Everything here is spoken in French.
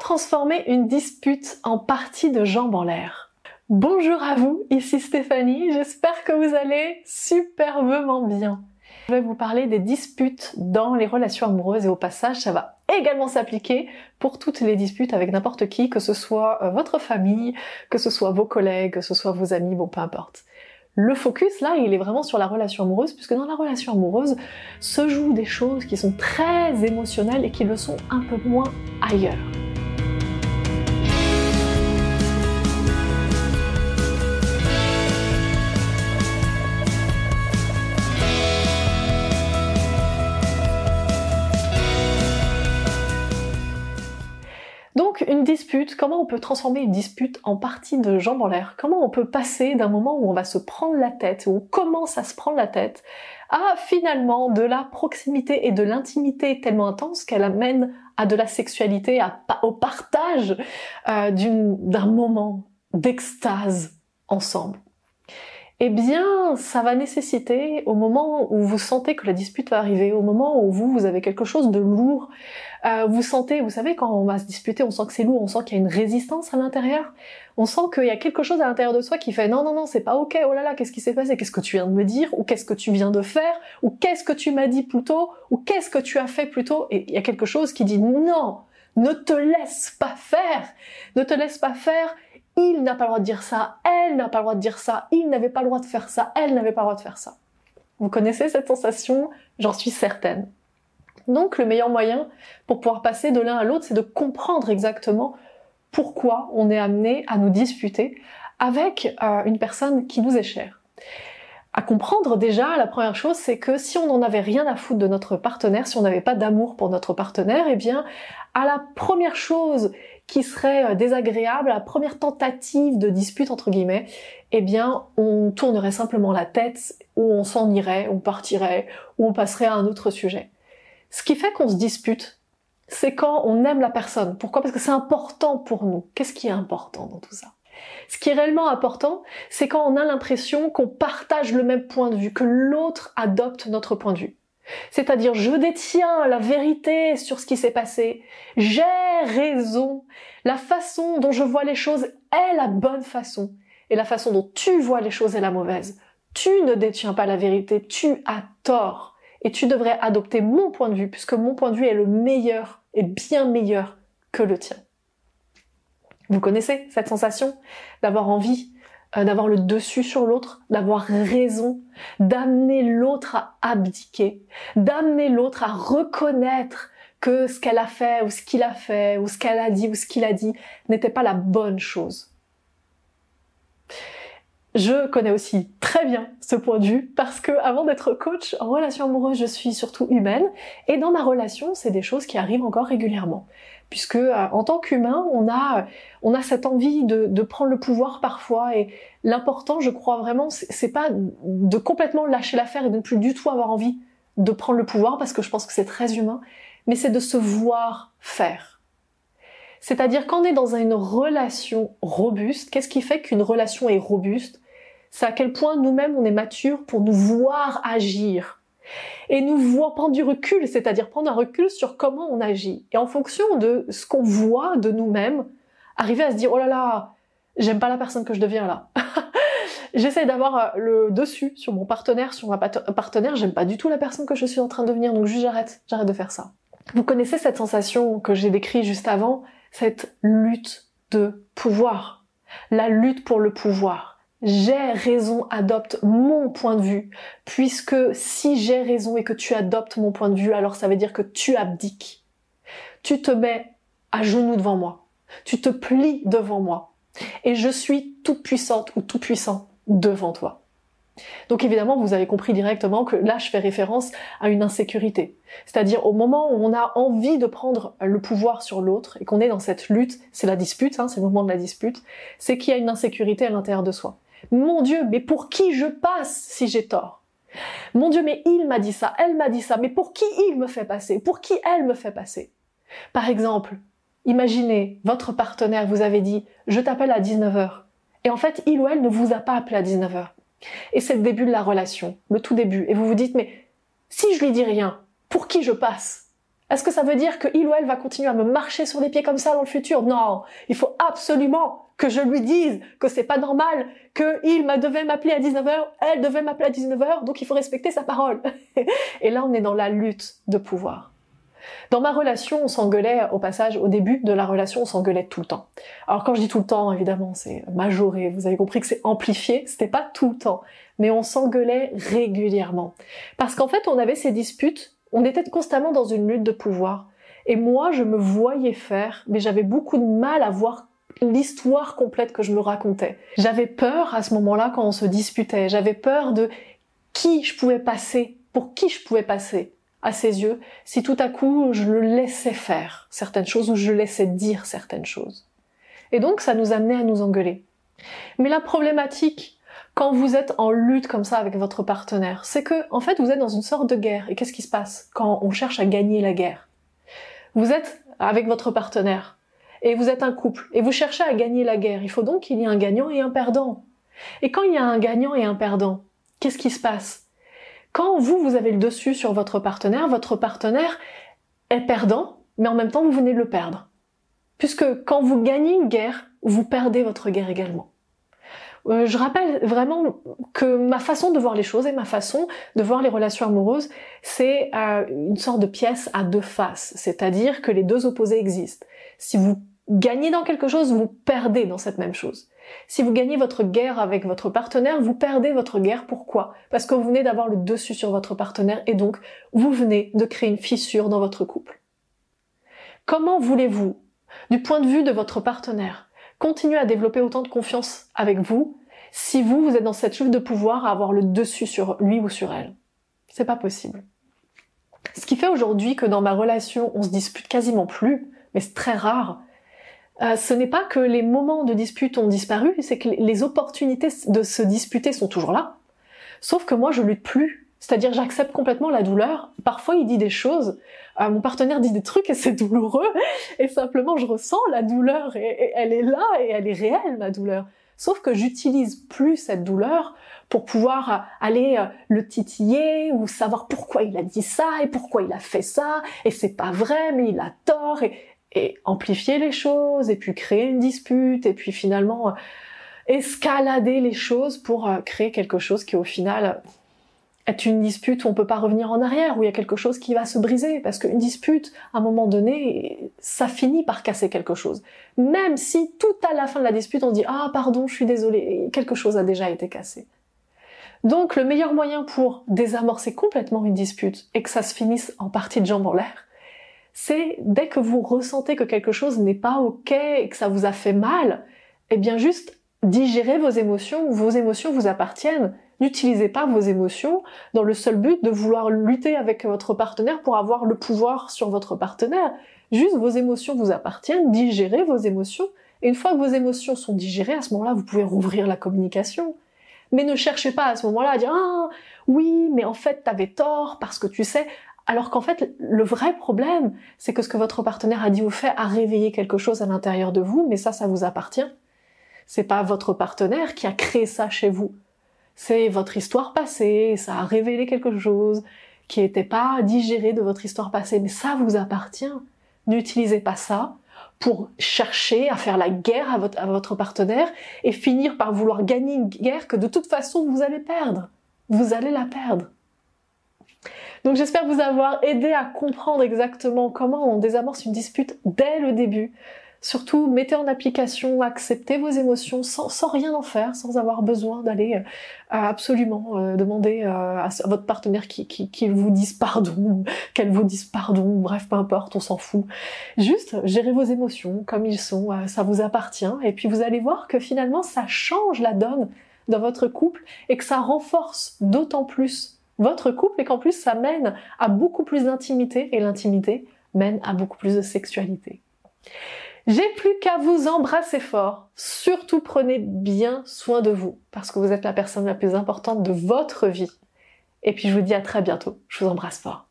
Transformer une dispute en partie de jambes en l'air Bonjour à vous, ici Stéphanie, j'espère que vous allez superbement bien. Je vais vous parler des disputes dans les relations amoureuses et au passage, ça va également s'appliquer pour toutes les disputes avec n'importe qui, que ce soit euh, votre famille, que ce soit vos collègues, que ce soit vos amis, bon peu importe. Le focus là, il est vraiment sur la relation amoureuse, puisque dans la relation amoureuse se jouent des choses qui sont très émotionnelles et qui le sont un peu moins ailleurs. Dispute, comment on peut transformer une dispute en partie de jambes en l'air? Comment on peut passer d'un moment où on va se prendre la tête, où on commence à se prendre la tête, à finalement de la proximité et de l'intimité tellement intense qu'elle amène à de la sexualité, au partage euh, d'un moment d'extase ensemble? Eh bien, ça va nécessiter, au moment où vous sentez que la dispute va arriver, au moment où vous, vous avez quelque chose de lourd, euh, vous sentez, vous savez, quand on va se disputer, on sent que c'est lourd, on sent qu'il y a une résistance à l'intérieur, on sent qu'il y a quelque chose à l'intérieur de soi qui fait non, non, non, c'est pas ok, oh là là, qu'est-ce qui s'est passé, qu'est-ce que tu viens de me dire, ou qu'est-ce que tu viens de faire, ou qu'est-ce que tu m'as dit plus tôt, ou qu'est-ce que tu as fait plus tôt, et il y a quelque chose qui dit non, ne te laisse pas faire, ne te laisse pas faire, il n'a pas le droit de dire ça, elle n'a pas le droit de dire ça, il n'avait pas le droit de faire ça, elle n'avait pas le droit de faire ça. Vous connaissez cette sensation? J'en suis certaine. Donc le meilleur moyen pour pouvoir passer de l'un à l'autre, c'est de comprendre exactement pourquoi on est amené à nous disputer avec euh, une personne qui nous est chère. À comprendre déjà, la première chose, c'est que si on n'en avait rien à foutre de notre partenaire, si on n'avait pas d'amour pour notre partenaire, eh bien, à la première chose qui serait euh, désagréable, la première tentative de dispute entre guillemets, eh bien on tournerait simplement la tête, ou on s'en irait, on partirait, ou on passerait à un autre sujet. Ce qui fait qu'on se dispute, c'est quand on aime la personne. Pourquoi? Parce que c'est important pour nous. Qu'est-ce qui est important dans tout ça? Ce qui est réellement important, c'est quand on a l'impression qu'on partage le même point de vue, que l'autre adopte notre point de vue. C'est-à-dire, je détiens la vérité sur ce qui s'est passé. J'ai raison. La façon dont je vois les choses est la bonne façon. Et la façon dont tu vois les choses est la mauvaise. Tu ne détiens pas la vérité. Tu as tort. Et tu devrais adopter mon point de vue, puisque mon point de vue est le meilleur, et bien meilleur que le tien. Vous connaissez cette sensation d'avoir envie euh, d'avoir le dessus sur l'autre, d'avoir raison, d'amener l'autre à abdiquer, d'amener l'autre à reconnaître que ce qu'elle a fait ou ce qu'il a fait ou ce qu'elle a dit ou ce qu'il a dit n'était pas la bonne chose. Je connais aussi très bien ce point de vue parce que avant d'être coach en relation amoureuse, je suis surtout humaine et dans ma relation, c'est des choses qui arrivent encore régulièrement puisque euh, en tant qu'humain, on a cette envie de, de prendre le pouvoir parfois et l'important, je crois vraiment, c'est pas de complètement lâcher l'affaire et de ne plus du tout avoir envie de prendre le pouvoir parce que je pense que c'est très humain, mais c'est de se voir faire. C'est-à-dire quand on est dans une relation robuste, qu'est-ce qui fait qu'une relation est robuste? C'est à quel point nous-mêmes on est matures pour nous voir agir. Et nous voir prendre du recul, c'est-à-dire prendre un recul sur comment on agit. Et en fonction de ce qu'on voit de nous-mêmes, arriver à se dire, oh là là, j'aime pas la personne que je deviens là. J'essaie d'avoir euh, le dessus sur mon partenaire, sur ma partenaire, j'aime pas du tout la personne que je suis en train de devenir, donc juste j'arrête, j'arrête de faire ça. Vous connaissez cette sensation que j'ai décrite juste avant, cette lutte de pouvoir. La lutte pour le pouvoir j'ai raison adopte mon point de vue, puisque si j'ai raison et que tu adoptes mon point de vue, alors ça veut dire que tu abdiques. Tu te mets à genoux devant moi, tu te plies devant moi, et je suis toute puissante ou tout puissant devant toi. Donc évidemment, vous avez compris directement que là, je fais référence à une insécurité. C'est-à-dire au moment où on a envie de prendre le pouvoir sur l'autre et qu'on est dans cette lutte, c'est la dispute, hein, c'est le moment de la dispute, c'est qu'il y a une insécurité à l'intérieur de soi. Mon Dieu, mais pour qui je passe si j'ai tort? Mon Dieu, mais il m'a dit ça, elle m'a dit ça, mais pour qui il me fait passer? Pour qui elle me fait passer? Par exemple, imaginez, votre partenaire vous avait dit « je t'appelle à 19h » et en fait, il ou elle ne vous a pas appelé à 19h. Et c'est le début de la relation, le tout début, et vous vous dites « mais si je lui dis rien, pour qui je passe? Est-ce que ça veut dire que il ou elle va continuer à me marcher sur les pieds comme ça dans le futur? Non, il faut absolument que je lui dise que c'est pas normal, que il devait m'appeler à 19h, elle devait m'appeler à 19h, donc il faut respecter sa parole. Et là, on est dans la lutte de pouvoir. Dans ma relation, on s'engueulait au passage, au début de la relation, on s'engueulait tout le temps. Alors quand je dis tout le temps, évidemment, c'est majoré. Vous avez compris que c'est amplifié. C'était pas tout le temps, mais on s'engueulait régulièrement. Parce qu'en fait, on avait ces disputes. On était constamment dans une lutte de pouvoir. Et moi, je me voyais faire, mais j'avais beaucoup de mal à voir l'histoire complète que je me racontais. J'avais peur à ce moment-là quand on se disputait. J'avais peur de qui je pouvais passer, pour qui je pouvais passer à ses yeux si tout à coup je le laissais faire certaines choses ou je laissais dire certaines choses. Et donc ça nous amenait à nous engueuler. Mais la problématique quand vous êtes en lutte comme ça avec votre partenaire, c'est que en fait vous êtes dans une sorte de guerre. Et qu'est-ce qui se passe quand on cherche à gagner la guerre? Vous êtes avec votre partenaire et vous êtes un couple et vous cherchez à gagner la guerre. Il faut donc qu'il y ait un gagnant et un perdant. Et quand il y a un gagnant et un perdant, qu'est-ce qui se passe? Quand vous, vous avez le dessus sur votre partenaire, votre partenaire est perdant, mais en même temps, vous venez de le perdre. Puisque quand vous gagnez une guerre, vous perdez votre guerre également. Euh, je rappelle vraiment que ma façon de voir les choses et ma façon de voir les relations amoureuses, c'est euh, une sorte de pièce à deux faces, c'est-à-dire que les deux opposés existent. Si vous gagnez dans quelque chose, vous perdez dans cette même chose. Si vous gagnez votre guerre avec votre partenaire, vous perdez votre guerre. Pourquoi? Parce que vous venez d'avoir le dessus sur votre partenaire et donc vous venez de créer une fissure dans votre couple. Comment voulez-vous, du point de vue de votre partenaire, continuer à développer autant de confiance avec vous si vous, vous êtes dans cette chute de pouvoir à avoir le dessus sur lui ou sur elle C'est pas possible. Ce qui fait aujourd'hui que dans ma relation, on se dispute quasiment plus, mais c'est très rare, euh, ce n'est pas que les moments de dispute ont disparu, c'est que les opportunités de se disputer sont toujours là. Sauf que moi, je lutte plus. C'est-à-dire, j'accepte complètement la douleur. Parfois, il dit des choses, euh, mon partenaire dit des trucs et c'est douloureux, et simplement, je ressens la douleur, et, elle est là, et elle est réelle, ma douleur. Sauf que j'utilise plus cette douleur pour pouvoir euh, aller le titiller ou savoir pourquoi il a dit ça et pourquoi il a fait ça et c'est pas vrai mais il a tort et, et amplifier les choses et puis créer une dispute et puis finalement euh, escalader les choses pour euh, créer quelque chose qui au final est une dispute où on peut pas revenir en arrière, où il y a quelque chose qui va se briser, parce qu'une dispute, à un moment donné, ça finit par casser quelque chose. Même si tout à la fin de la dispute, on dit ah pardon, je suis désolé, quelque chose a déjà été cassé. Donc le meilleur moyen pour désamorcer complètement une dispute et que ça se finisse en partie de jambes en l'air, c'est dès que vous ressentez que quelque chose n'est pas ok et que ça vous a fait mal, eh bien juste digérez vos émotions, vos émotions vous appartiennent. N'utilisez pas vos émotions dans le seul but de vouloir lutter avec votre partenaire pour avoir le pouvoir sur votre partenaire. Juste vos émotions vous appartiennent, digérez vos émotions, et une fois que vos émotions sont digérées, à ce moment-là, vous pouvez rouvrir la communication. Mais ne cherchez pas à ce moment-là à dire ah oui mais en fait t'avais tort parce que tu sais alors qu'en fait, le vrai problème, c'est que ce que votre partenaire a dit ou fait a réveillé quelque chose à l'intérieur de vous, mais ça, ça vous appartient. C'est pas votre partenaire qui a créé ça chez vous. C'est votre histoire passée, ça a révélé quelque chose qui n'était pas digéré de votre histoire passée, mais ça vous appartient. N'utilisez pas ça pour chercher à faire la guerre à votre, partenaire et finir par vouloir gagner une guerre que de toute façon vous allez perdre. Vous allez la perdre. Donc j'espère vous avoir aidé à comprendre exactement comment on désamorce une dispute dès le début. Surtout, mettez en application, acceptez vos émotions sans, rien en faire, sans avoir besoin d'aller euh, absolument euh, demander euh, à, votre partenaire qu'il vous dise pardon, qu'elle vous dise pardon, bref, peu importe, on s'en fout. Juste, gérez vos émotions comme ils sont, ça vous appartient, et puis vous allez voir que finalement, ça change la donne dans votre couple et que ça renforce d'autant plus votre couple et qu'en plus ça mène à beaucoup plus d'intimité et l'intimité mène à beaucoup plus de sexualité. J'ai plus qu'à vous embrasser fort. Surtout prenez bien soin de vous parce que vous êtes la personne la plus importante de votre vie. Et puis je vous dis à très bientôt. Je vous embrasse fort.